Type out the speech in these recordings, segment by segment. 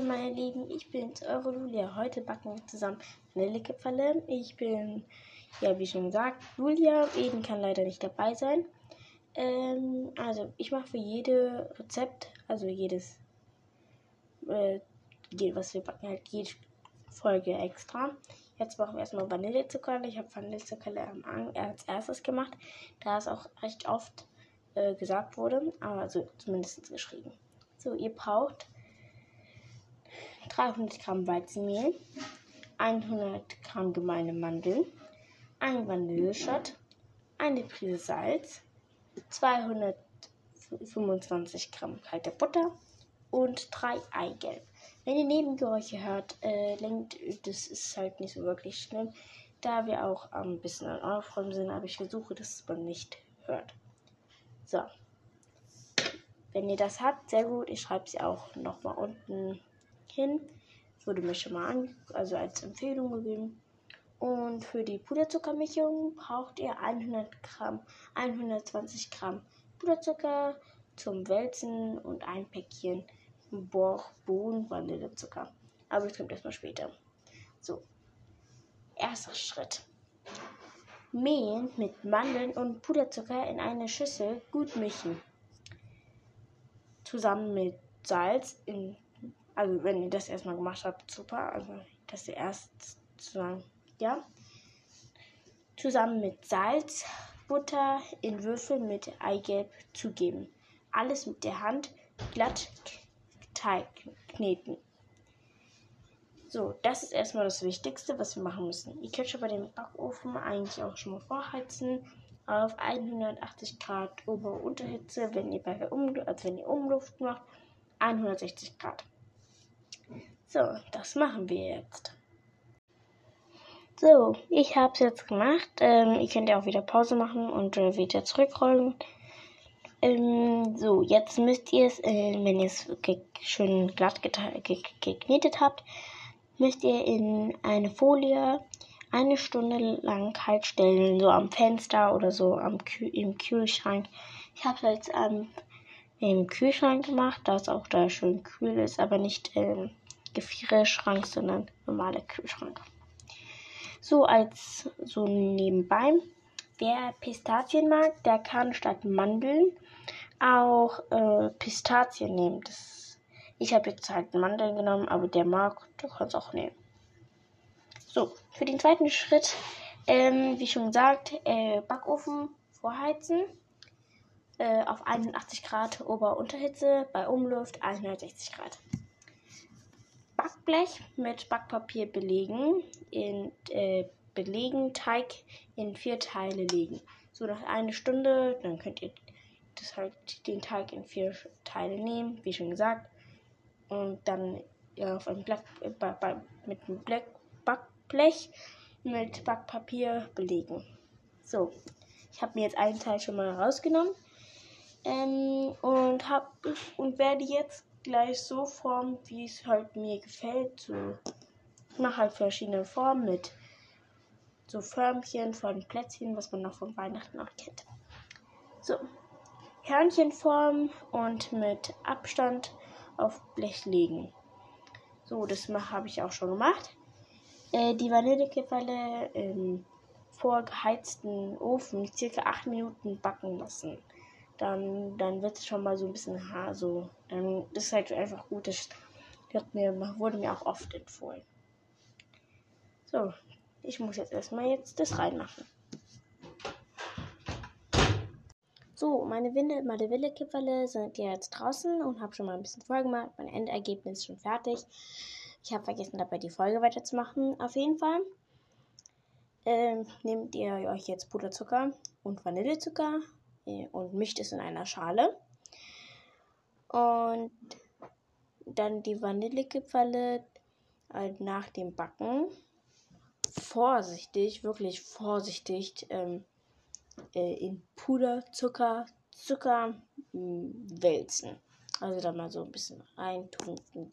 Meine Lieben, ich bin's, eure Julia. Heute backen wir zusammen Vanillekipferle. Ich bin, ja wie schon gesagt, Julia. Eden kann leider nicht dabei sein. Ähm, also ich mache für jede Rezept, also jedes, äh, was wir backen, halt jede Folge extra. Jetzt machen wir erstmal Vanillezucker. Ich habe Vanillezucker als erstes gemacht, da es auch recht oft äh, gesagt wurde, aber also zumindest geschrieben. So, ihr braucht 300 Gramm Weizenmehl, 100 Gramm gemeine Mandeln, ein Vanilleschott, eine Prise Salz, 225 Gramm kalte Butter und drei Eigelb. Wenn ihr Nebengeräusche hört, äh, lenkt, das ist halt nicht so wirklich schlimm, da wir auch ein bisschen an Aufräumen sind, aber ich versuche, dass man nicht hört. So. Wenn ihr das habt, sehr gut. Ich schreibe sie auch nochmal unten hin. Wurde mir schon mal an, also als Empfehlung gegeben. Und für die Puderzuckermischung braucht ihr 100 Gramm, 120 Gramm Puderzucker zum Wälzen und ein Päckchen Bohnen Vanillezucker. Aber das kommt erstmal später. So. Erster Schritt. Mehl mit Mandeln und Puderzucker in eine Schüssel gut mischen. Zusammen mit Salz in also wenn ihr das erstmal gemacht habt, super. Also dass ihr erst zusammen, ja. Zusammen mit Salz, Butter in Würfel mit Eigelb zugeben. Alles mit der Hand glatt kneten. So, das ist erstmal das Wichtigste, was wir machen müssen. Ihr könnt schon bei dem Backofen eigentlich auch schon mal vorheizen auf 180 Grad Ober- und Unterhitze, wenn ihr bei der um also wenn ihr Umluft macht, 160 Grad. So, das machen wir jetzt. So, ich habe es jetzt gemacht. Ähm, ihr könnt ja auch wieder Pause machen und äh, wieder zurückrollen. Ähm, so, jetzt müsst ihr es, äh, wenn ihr es schön glatt geknetet habt, müsst ihr in eine Folie eine Stunde lang kalt stellen, so am Fenster oder so am Kühl im Kühlschrank. Ich habe es jetzt ähm, im Kühlschrank gemacht, da es auch da schön kühl ist, aber nicht ähm, Gefrierschrank, sondern normaler Kühlschrank. So als so nebenbei. Wer Pistazien mag, der kann statt Mandeln auch äh, Pistazien nehmen. Das, ich habe jetzt halt Mandeln genommen, aber der mag, der kann es auch nehmen. So, für den zweiten Schritt, ähm, wie schon gesagt, äh, Backofen vorheizen äh, auf 81 Grad Ober-Unterhitze, bei Umluft 160 Grad. Backblech mit Backpapier belegen, in, äh, belegen, Teig in vier Teile legen. So nach einer Stunde, dann könnt ihr das halt den Teig in vier Teile nehmen, wie schon gesagt, und dann ja, auf ein Blatt, äh, mit einem Black, Backblech mit Backpapier belegen. So, ich habe mir jetzt einen Teil schon mal rausgenommen ähm, und hab und werde jetzt gleich so formen, wie es halt mir gefällt. So, ich mache halt verschiedene Formen mit so Förmchen von Plätzchen, was man noch von Weihnachten auch kennt. So, Hörnchenform und mit Abstand auf Blech legen. So, das habe ich auch schon gemacht. Äh, die Vanillekipferle im vorgeheizten Ofen circa 8 Minuten backen lassen dann, dann wird es schon mal so ein bisschen Haar, so. Dann ist halt einfach gut. Das mir, wurde mir auch oft empfohlen. So, ich muss jetzt erstmal jetzt das reinmachen. So, meine Winde, meine Wille-Kipferle sind jetzt draußen und habe schon mal ein bisschen vorgemacht. Mein Endergebnis ist schon fertig. Ich habe vergessen, dabei die Folge weiterzumachen. Auf jeden Fall ähm, nehmt ihr euch jetzt Puderzucker und Vanillezucker und mischt es in einer Schale. Und dann die Vanillekipferle halt nach dem Backen vorsichtig, wirklich vorsichtig ähm, äh, in Puderzucker, Zucker mh, hm, wälzen. Also da mal so ein bisschen reintunken.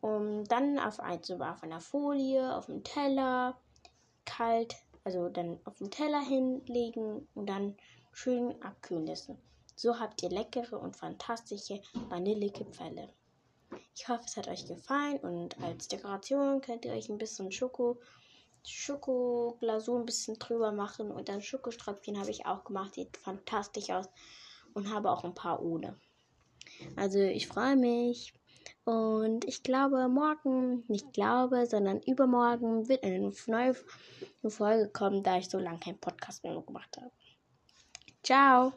Und dann auf, ein, auf einer Folie, auf dem Teller, kalt also dann auf den Teller hinlegen und dann schön abkühlen lassen. So habt ihr leckere und fantastische Vanillekipferle. Ich hoffe, es hat euch gefallen und als Dekoration könnt ihr euch ein bisschen Schoko, Schokoglasur ein bisschen drüber machen und dann Schokoströpfchen habe ich auch gemacht. Sieht fantastisch aus und habe auch ein paar ohne. Also ich freue mich. Und ich glaube, morgen, nicht glaube, sondern übermorgen wird eine neue Folge kommen, da ich so lange keinen Podcast mehr gemacht habe. Ciao!